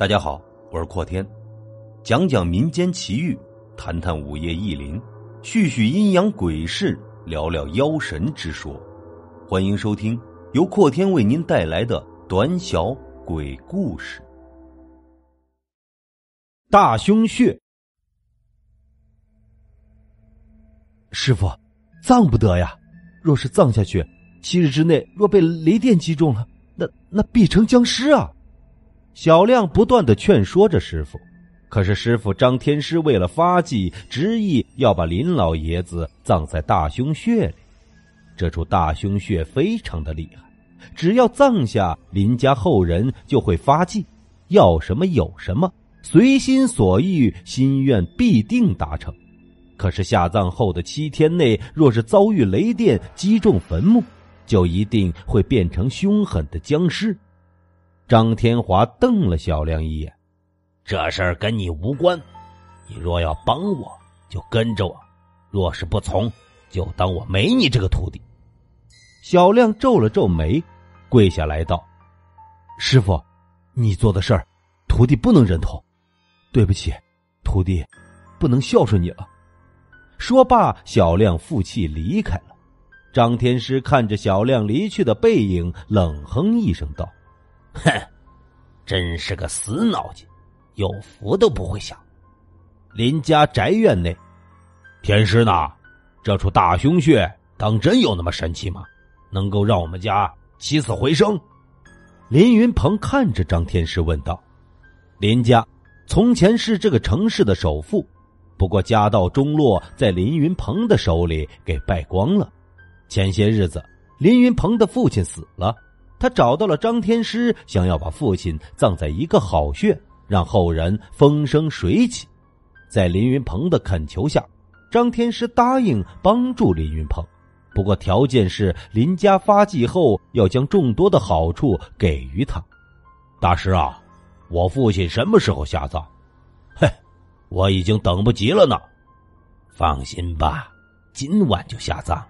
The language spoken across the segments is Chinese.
大家好，我是阔天，讲讲民间奇遇，谈谈午夜异灵，叙叙阴阳鬼事，聊聊妖神之说。欢迎收听由阔天为您带来的短小鬼故事。大胸穴，师傅，葬不得呀！若是葬下去，七日之内若被雷电击中了，那那必成僵尸啊！小亮不断的劝说着师傅，可是师傅张天师为了发迹，执意要把林老爷子葬在大凶穴里。这处大凶穴非常的厉害，只要葬下，林家后人就会发迹，要什么有什么，随心所欲，心愿必定达成。可是下葬后的七天内，若是遭遇雷电击中坟墓，就一定会变成凶狠的僵尸。张天华瞪了小亮一眼：“这事儿跟你无关，你若要帮我，就跟着我；若是不从，就当我没你这个徒弟。”小亮皱了皱眉，跪下来道：“师傅，你做的事儿，徒弟不能认同。对不起，徒弟不能孝顺你了。”说罢，小亮负气离开了。张天师看着小亮离去的背影，冷哼一声道。哼，真是个死脑筋，有福都不会享。林家宅院内，天师呢？这处大凶穴当真有那么神奇吗？能够让我们家起死回生？林云鹏看着张天师问道：“林家从前是这个城市的首富，不过家道中落，在林云鹏的手里给败光了。前些日子，林云鹏的父亲死了。”他找到了张天师，想要把父亲葬在一个好穴，让后人风生水起。在林云鹏的恳求下，张天师答应帮助林云鹏，不过条件是林家发迹后要将众多的好处给予他。大师啊，我父亲什么时候下葬？嘿，我已经等不及了呢。放心吧，今晚就下葬。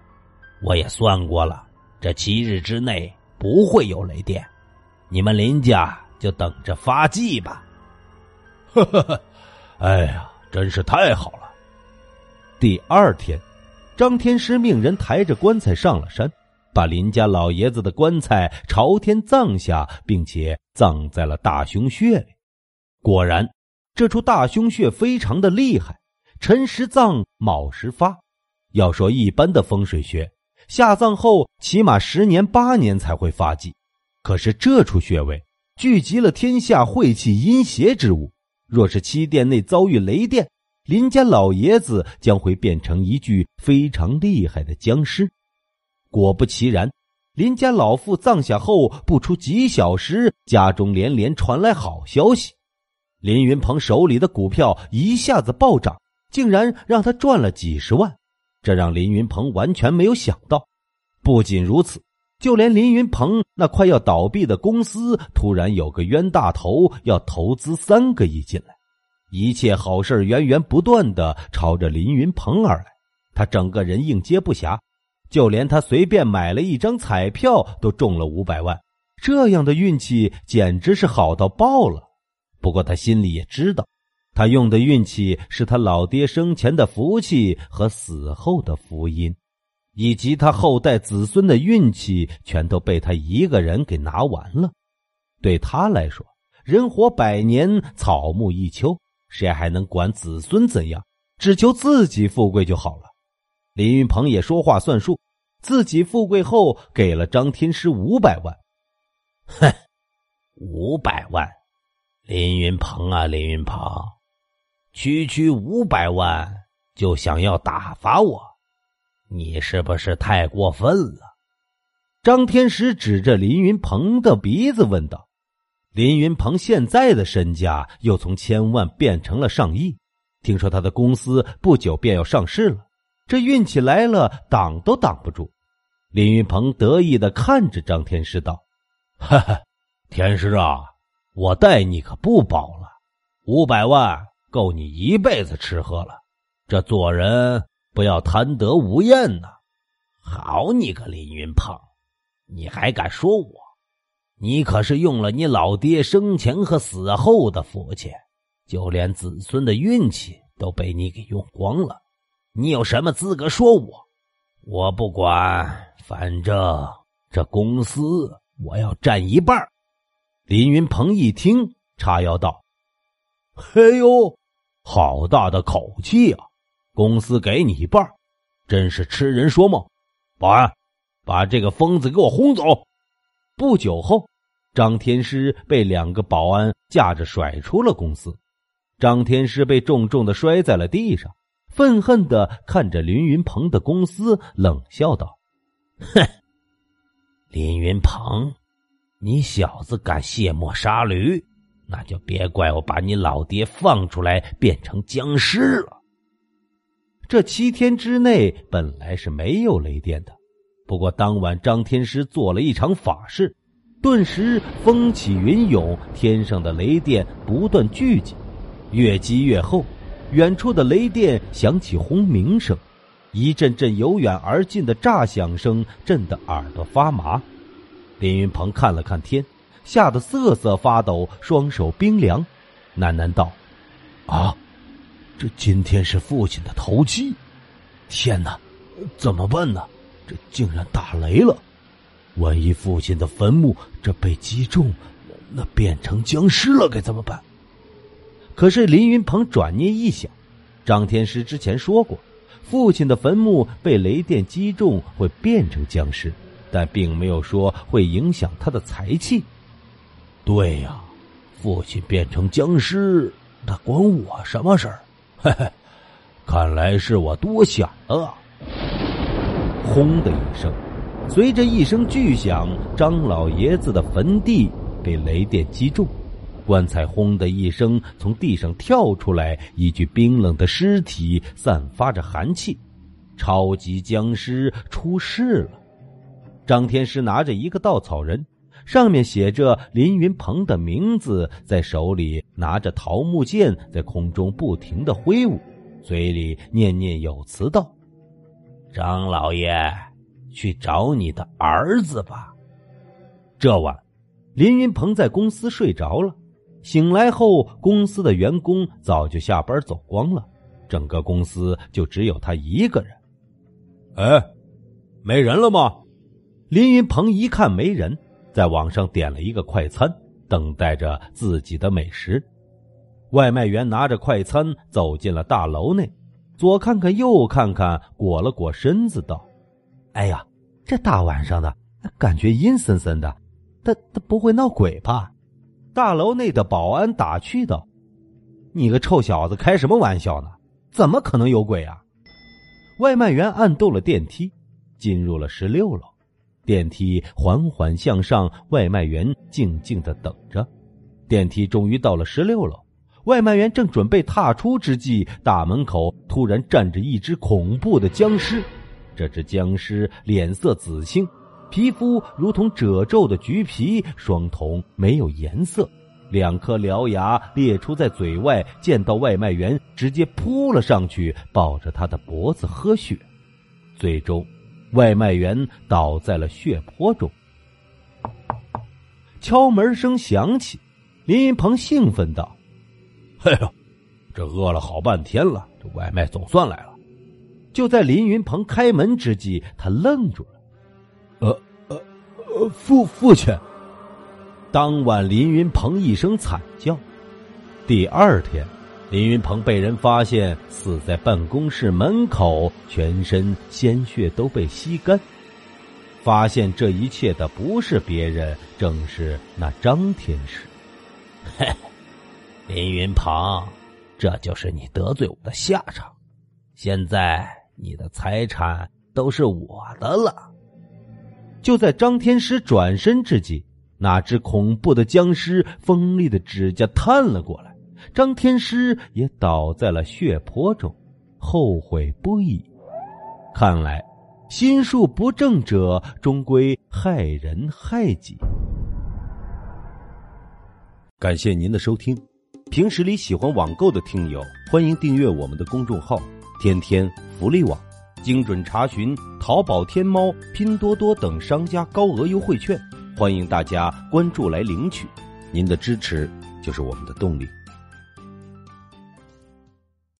我也算过了，这七日之内。不会有雷电，你们林家就等着发迹吧。呵呵呵，哎呀，真是太好了。第二天，张天师命人抬着棺材上了山，把林家老爷子的棺材朝天葬下，并且葬在了大胸穴里。果然，这处大胸穴非常的厉害，辰时葬，卯时发。要说一般的风水穴。下葬后起码十年八年才会发迹，可是这处穴位聚集了天下晦气阴邪之物，若是七殿内遭遇雷电，林家老爷子将会变成一具非常厉害的僵尸。果不其然，林家老妇葬下后不出几小时，家中连连传来好消息，林云鹏手里的股票一下子暴涨，竟然让他赚了几十万。这让林云鹏完全没有想到。不仅如此，就连林云鹏那快要倒闭的公司，突然有个冤大头要投资三个亿进来，一切好事源源不断的朝着林云鹏而来。他整个人应接不暇，就连他随便买了一张彩票都中了五百万。这样的运气简直是好到爆了。不过他心里也知道。他用的运气是他老爹生前的福气和死后的福音，以及他后代子孙的运气，全都被他一个人给拿完了。对他来说，人活百年，草木一秋，谁还能管子孙怎样？只求自己富贵就好了。林云鹏也说话算数，自己富贵后给了张天师五百万。哼，五百万，林云鹏啊，林云鹏。区区五百万就想要打发我，你是不是太过分了？张天师指着林云鹏的鼻子问道：“林云鹏现在的身价又从千万变成了上亿，听说他的公司不久便要上市了，这运气来了，挡都挡不住。”林云鹏得意的看着张天师道：“哈哈，天师啊，我待你可不薄了，五百万。”够你一辈子吃喝了，这做人不要贪得无厌呐！好你个林云鹏，你还敢说我？你可是用了你老爹生前和死后的福气，就连子孙的运气都被你给用光了。你有什么资格说我？我不管，反正这公司我要占一半。林云鹏一听，叉腰道：“嘿呦，好大的口气啊！公司给你一半，真是痴人说梦！保安，把这个疯子给我轰走！”不久后。张天师被两个保安架着甩出了公司，张天师被重重的摔在了地上，愤恨的看着林云鹏的公司，冷笑道：“哼，林云鹏，你小子敢卸磨杀驴，那就别怪我把你老爹放出来变成僵尸了。”这七天之内本来是没有雷电的，不过当晚张天师做了一场法事。顿时风起云涌，天上的雷电不断聚集，越积越厚。远处的雷电响起轰鸣声，一阵阵由远而近的炸响声震得耳朵发麻。林云鹏看了看天，吓得瑟瑟发抖，双手冰凉，喃喃道：“啊，这今天是父亲的头七，天哪，怎么办呢？这竟然打雷了！”万一父亲的坟墓这被击中，那变成僵尸了该怎么办？可是林云鹏转念一想，张天师之前说过，父亲的坟墓被雷电击中会变成僵尸，但并没有说会影响他的财气。对呀，父亲变成僵尸，那关我什么事儿？嘿嘿，看来是我多想了。轰的一声。随着一声巨响，张老爷子的坟地被雷电击中，棺材轰的一声从地上跳出来，一具冰冷的尸体散发着寒气，超级僵尸出世了。张天师拿着一个稻草人，上面写着林云鹏的名字，在手里拿着桃木剑，在空中不停的挥舞，嘴里念念有词道：“张老爷。”去找你的儿子吧。这晚，林云鹏在公司睡着了。醒来后，公司的员工早就下班走光了，整个公司就只有他一个人。哎，没人了吗？林云鹏一看没人，在网上点了一个快餐，等待着自己的美食。外卖员拿着快餐走进了大楼内，左看看右看看，裹了裹身子道。哎呀，这大晚上的，感觉阴森森的，他他不会闹鬼吧？大楼内的保安打趣道：“你个臭小子，开什么玩笑呢？怎么可能有鬼啊？”外卖员按动了电梯，进入了十六楼。电梯缓缓向上，外卖员静静的等着。电梯终于到了十六楼，外卖员正准备踏出之际，大门口突然站着一只恐怖的僵尸。这只僵尸脸色紫青，皮肤如同褶皱的橘皮，双瞳没有颜色，两颗獠牙裂出在嘴外。见到外卖员，直接扑了上去，抱着他的脖子喝血。最终，外卖员倒在了血泊中。敲门声响起，林云鹏兴奋道：“哎呦，这饿了好半天了，这外卖总算来了。”就在林云鹏开门之际，他愣住了。呃呃呃，父父亲。当晚，林云鹏一声惨叫。第二天，林云鹏被人发现死在办公室门口，全身鲜血都被吸干。发现这一切的不是别人，正是那张天师。嘿，林云鹏，这就是你得罪我的下场。现在。你的财产都是我的了。就在张天师转身之际，那只恐怖的僵尸锋利的指甲探了过来，张天师也倒在了血泊中，后悔不已。看来，心术不正者终归害人害己。感谢您的收听。平时里喜欢网购的听友，欢迎订阅我们的公众号。天天福利网，精准查询淘宝、天猫、拼多多等商家高额优惠券。欢迎大家关注来领取，您的支持就是我们的动力。